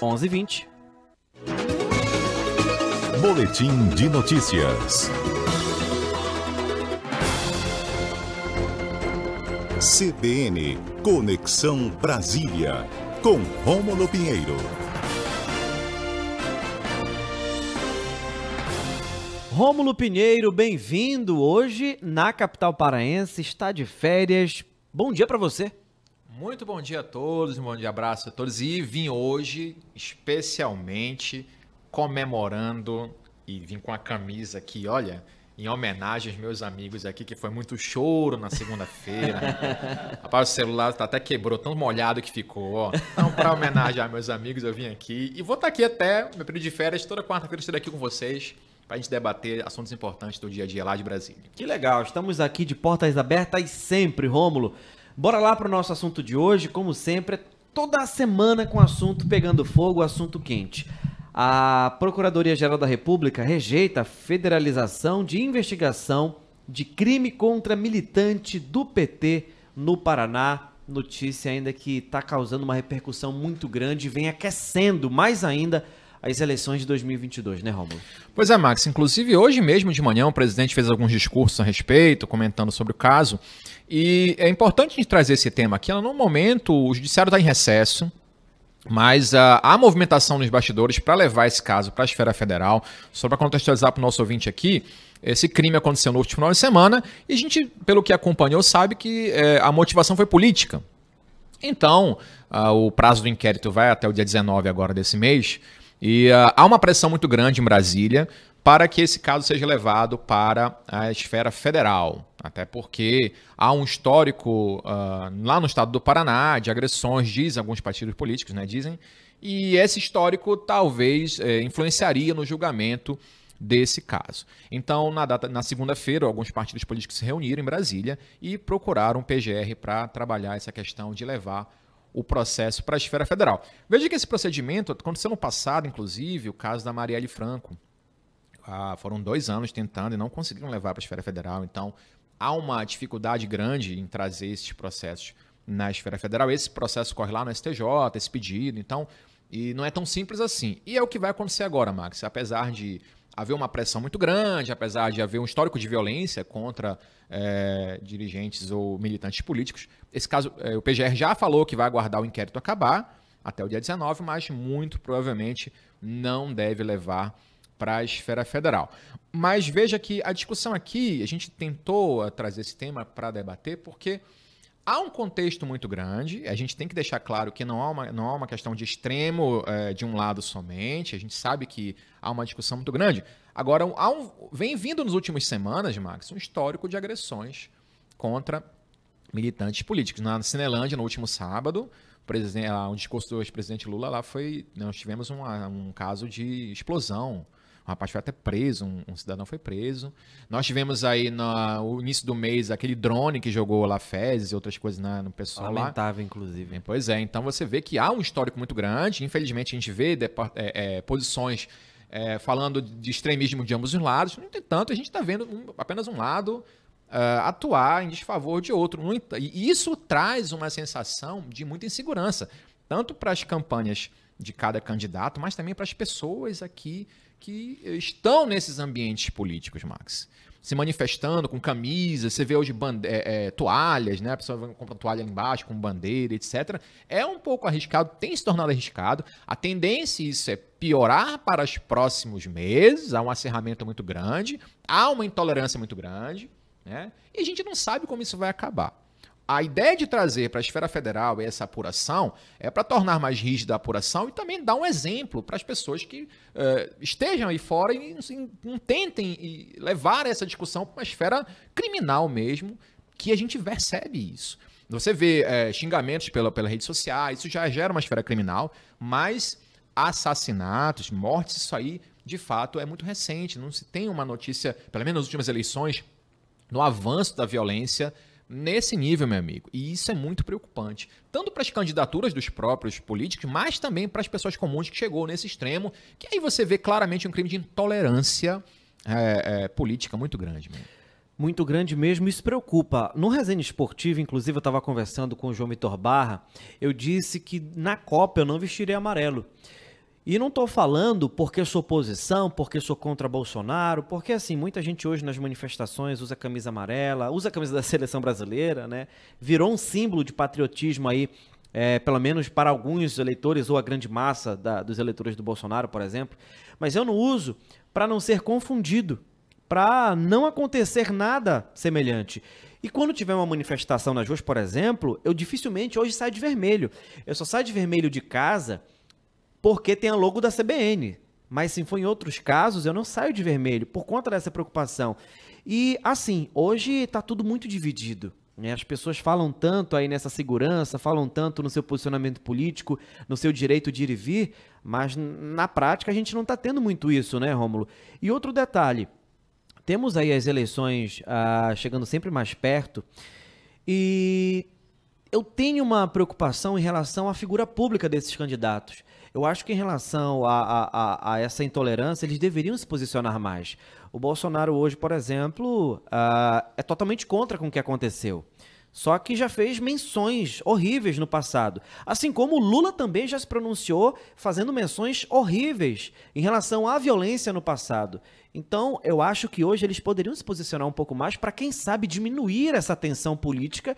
11:20. Boletim de notícias. CBN Conexão Brasília com Rômulo Pinheiro. Rômulo Pinheiro, bem-vindo. Hoje na capital paraense, está de férias. Bom dia para você. Muito bom dia a todos, um bom dia, abraço a todos. E vim hoje especialmente comemorando e vim com a camisa aqui, olha, em homenagem aos meus amigos aqui, que foi muito choro na segunda-feira. Rapaz, o celular tá até quebrou, tão molhado que ficou, ó. Então, para homenagem aos meus amigos, eu vim aqui e vou estar tá aqui até meu período de férias, toda quarta-feira estou aqui com vocês para a gente debater assuntos importantes do dia a dia lá de Brasília. Que legal, estamos aqui de portas abertas sempre, Rômulo. Bora lá para o nosso assunto de hoje, como sempre, toda semana com assunto pegando fogo, assunto quente. A Procuradoria-Geral da República rejeita a federalização de investigação de crime contra militante do PT no Paraná. Notícia ainda que está causando uma repercussão muito grande vem aquecendo mais ainda as eleições de 2022, né, Romulo? Pois é, Max. Inclusive, hoje mesmo de manhã, o presidente fez alguns discursos a respeito, comentando sobre o caso. E é importante a gente trazer esse tema aqui. No momento, o judiciário está em recesso. Mas uh, há movimentação nos bastidores para levar esse caso para a esfera federal. Só para contextualizar para o nosso ouvinte aqui, esse crime aconteceu no último final de semana e a gente, pelo que acompanhou, sabe que eh, a motivação foi política. Então, uh, o prazo do inquérito vai até o dia 19 agora desse mês e uh, há uma pressão muito grande em Brasília para que esse caso seja levado para a esfera federal. Até porque há um histórico uh, lá no estado do Paraná de agressões, dizem alguns partidos políticos, né? Dizem. E esse histórico talvez eh, influenciaria no julgamento desse caso. Então, na, na segunda-feira, alguns partidos políticos se reuniram em Brasília e procuraram o PGR para trabalhar essa questão de levar o processo para a esfera federal. Veja que esse procedimento aconteceu no passado, inclusive, o caso da Marielle Franco. Ah, foram dois anos tentando e não conseguiram levar para a esfera federal. Então, há uma dificuldade grande em trazer esses processos na esfera federal. Esse processo corre lá no STJ, esse pedido, então, e não é tão simples assim. E é o que vai acontecer agora, Max. Apesar de haver uma pressão muito grande, apesar de haver um histórico de violência contra é, dirigentes ou militantes políticos, esse caso, é, o PGR já falou que vai aguardar o inquérito acabar até o dia 19, mas muito provavelmente não deve levar para a esfera federal. Mas veja que a discussão aqui, a gente tentou trazer esse tema para debater, porque há um contexto muito grande, a gente tem que deixar claro que não há uma, não há uma questão de extremo uh, de um lado somente, a gente sabe que há uma discussão muito grande. Agora, há um, vem vindo nas últimas semanas, Max, um histórico de agressões contra militantes políticos. Na Cinelândia, no último sábado, um discurso do ex-presidente Lula lá foi. Nós tivemos uma, um caso de explosão um rapaz foi até preso, um, um cidadão foi preso. Nós tivemos aí no, início do mês aquele drone que jogou lá fezes e outras coisas na, no pessoal Lamentável, lá. inclusive. Pois é, então você vê que há um histórico muito grande. Infelizmente, a gente vê é, é, posições é, falando de extremismo de ambos os lados. No entanto, a gente está vendo um, apenas um lado uh, atuar em desfavor de outro. E isso traz uma sensação de muita insegurança, tanto para as campanhas de cada candidato, mas também para as pessoas aqui que estão nesses ambientes políticos, Max. Se manifestando com camisas, você vê hoje é, é, toalhas, né? A pessoa compra toalha ali embaixo com bandeira, etc. É um pouco arriscado, tem se tornado arriscado. A tendência isso é piorar para os próximos meses. Há um acerramento muito grande, há uma intolerância muito grande, né? E a gente não sabe como isso vai acabar. A ideia de trazer para a esfera federal essa apuração é para tornar mais rígida a apuração e também dar um exemplo para as pessoas que uh, estejam aí fora e assim, não tentem levar essa discussão para uma esfera criminal mesmo, que a gente percebe isso. Você vê é, xingamentos pela, pela rede social, isso já gera uma esfera criminal, mas assassinatos, mortes, isso aí, de fato, é muito recente. Não se tem uma notícia, pelo menos nas últimas eleições, no avanço da violência nesse nível, meu amigo. E isso é muito preocupante. Tanto para as candidaturas dos próprios políticos, mas também para as pessoas comuns que chegou nesse extremo, que aí você vê claramente um crime de intolerância é, é, política muito grande. Muito grande mesmo, isso preocupa. No Resenha Esportivo, inclusive, eu estava conversando com o João Vitor Barra, eu disse que na Copa eu não vestiria amarelo. E não estou falando porque sou oposição, porque sou contra Bolsonaro, porque assim, muita gente hoje nas manifestações usa camisa amarela, usa a camisa da seleção brasileira, né? Virou um símbolo de patriotismo aí, é, pelo menos para alguns eleitores ou a grande massa da, dos eleitores do Bolsonaro, por exemplo. Mas eu não uso para não ser confundido, para não acontecer nada semelhante. E quando tiver uma manifestação nas ruas, por exemplo, eu dificilmente hoje saio de vermelho. Eu só saio de vermelho de casa porque tem a logo da CBN. Mas se for em outros casos, eu não saio de vermelho por conta dessa preocupação. E assim, hoje está tudo muito dividido. Né? As pessoas falam tanto aí nessa segurança, falam tanto no seu posicionamento político, no seu direito de ir e vir, mas na prática a gente não está tendo muito isso, né, Rômulo? E outro detalhe, temos aí as eleições ah, chegando sempre mais perto e eu tenho uma preocupação em relação à figura pública desses candidatos. Eu acho que em relação a, a, a, a, essa intolerância, eles deveriam se posicionar mais. O Bolsonaro hoje, por exemplo, uh, é totalmente contra com o que aconteceu. Só que já fez menções horríveis no passado. Assim como o Lula também já se pronunciou fazendo menções horríveis em relação à violência no passado. Então, eu acho que hoje eles poderiam se posicionar um pouco mais para, quem sabe, diminuir essa tensão política.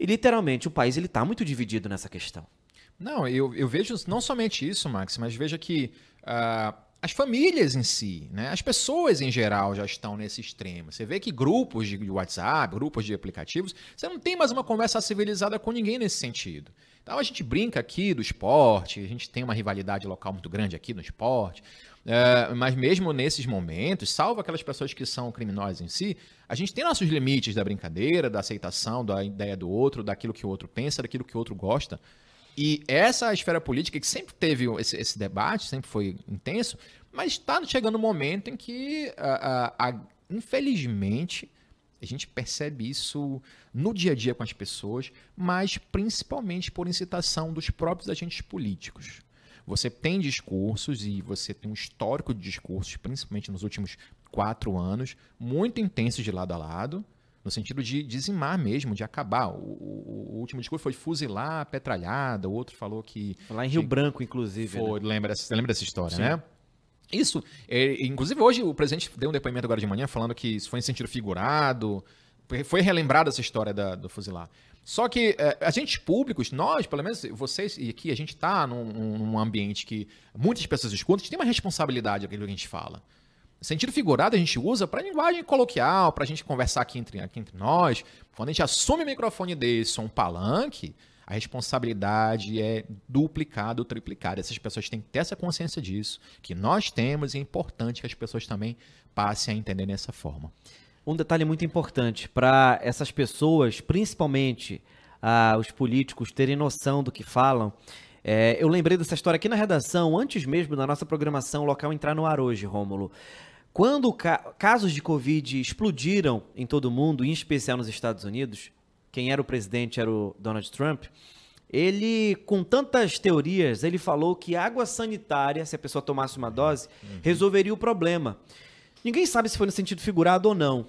E, literalmente, o país está muito dividido nessa questão. Não, eu, eu vejo não somente isso, Max, mas veja que uh, as famílias em si, né, as pessoas em geral já estão nesse extremo. Você vê que grupos de WhatsApp, grupos de aplicativos, você não tem mais uma conversa civilizada com ninguém nesse sentido. Então a gente brinca aqui do esporte, a gente tem uma rivalidade local muito grande aqui no esporte, uh, mas mesmo nesses momentos, salvo aquelas pessoas que são criminosas em si, a gente tem nossos limites da brincadeira, da aceitação, da ideia do outro, daquilo que o outro pensa, daquilo que o outro gosta. E essa esfera política que sempre teve esse, esse debate, sempre foi intenso, mas está chegando um momento em que, a, a, a, infelizmente, a gente percebe isso no dia a dia com as pessoas, mas principalmente por incitação dos próprios agentes políticos. Você tem discursos e você tem um histórico de discursos, principalmente nos últimos quatro anos, muito intensos de lado a lado, no sentido de dizimar mesmo, de acabar. O, o, o, último discurso foi fuzilar a petralhada, o outro falou que... Lá em Rio Branco, inclusive. Foi, né? lembra, lembra dessa história, Sim. né? Isso, é, inclusive hoje o presidente deu um depoimento agora de manhã falando que isso foi em sentido figurado, foi relembrada essa história da, do fuzilar. Só que é, agentes públicos, nós, pelo menos vocês e aqui, a gente está num, num, ambiente que muitas pessoas escutam, a gente tem uma responsabilidade aquilo que a gente fala. Sentido figurado a gente usa para linguagem coloquial, para a gente conversar aqui entre, aqui entre nós. Quando a gente assume um microfone desse ou um palanque, a responsabilidade é duplicada ou triplicada. Essas pessoas têm que ter essa consciência disso, que nós temos e é importante que as pessoas também passem a entender dessa forma. Um detalhe muito importante para essas pessoas, principalmente ah, os políticos, terem noção do que falam. É, eu lembrei dessa história aqui na redação, antes mesmo da nossa programação local entrar no ar hoje, Rômulo. Quando ca casos de Covid explodiram em todo o mundo, em especial nos Estados Unidos, quem era o presidente era o Donald Trump. Ele, com tantas teorias, ele falou que água sanitária, se a pessoa tomasse uma dose, uhum. resolveria o problema. Ninguém sabe se foi no sentido figurado ou não.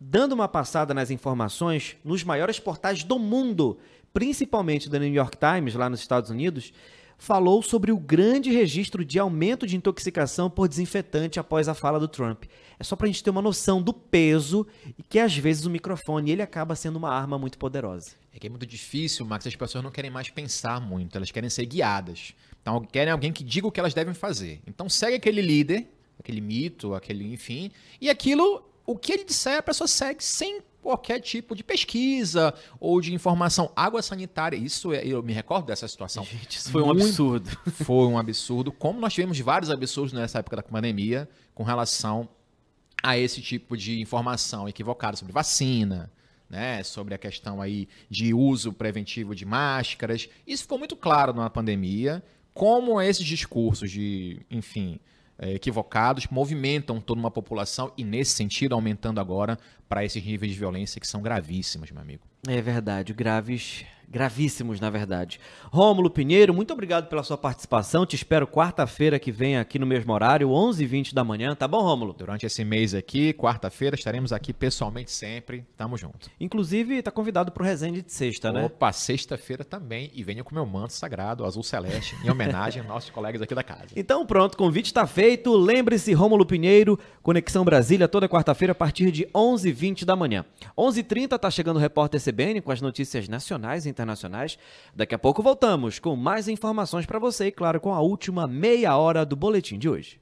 Dando uma passada nas informações, nos maiores portais do mundo, principalmente da New York Times, lá nos Estados Unidos, falou sobre o grande registro de aumento de intoxicação por desinfetante após a fala do Trump. É só para a gente ter uma noção do peso e que às vezes o microfone ele acaba sendo uma arma muito poderosa. É que é muito difícil, Max, as pessoas não querem mais pensar muito, elas querem ser guiadas. Então querem alguém que diga o que elas devem fazer. Então segue aquele líder, aquele mito, aquele enfim, e aquilo, o que ele disser, a pessoa segue sem qualquer tipo de pesquisa ou de informação. Água sanitária, isso é, eu me recordo dessa situação. Gente, isso foi um absurdo. Foi um absurdo. Como nós tivemos vários absurdos nessa época da pandemia com relação a esse tipo de informação equivocada sobre vacina, né, sobre a questão aí de uso preventivo de máscaras. Isso ficou muito claro na pandemia, como esses discursos de, enfim, equivocados movimentam toda uma população e, nesse sentido, aumentando agora para esses níveis de violência que são gravíssimos, meu amigo. É verdade, graves gravíssimos, na verdade. Rômulo Pinheiro, muito obrigado pela sua participação. Te espero quarta-feira que vem aqui no mesmo horário, 11h20 da manhã. Tá bom, Rômulo? Durante esse mês aqui, quarta-feira, estaremos aqui pessoalmente sempre. Tamo junto. Inclusive, tá convidado pro resenha de sexta, né? Opa, sexta-feira também. E venha com meu manto sagrado, azul celeste, em homenagem aos nossos colegas aqui da casa. Então pronto, convite está feito. Lembre-se, Rômulo Pinheiro, Conexão Brasília, toda quarta-feira a partir de 11h20 da manhã. 11h30 tá chegando o repórter CBN com as notícias nacionais e internacionais. Daqui a pouco voltamos com mais informações para você e, claro, com a última meia hora do boletim de hoje.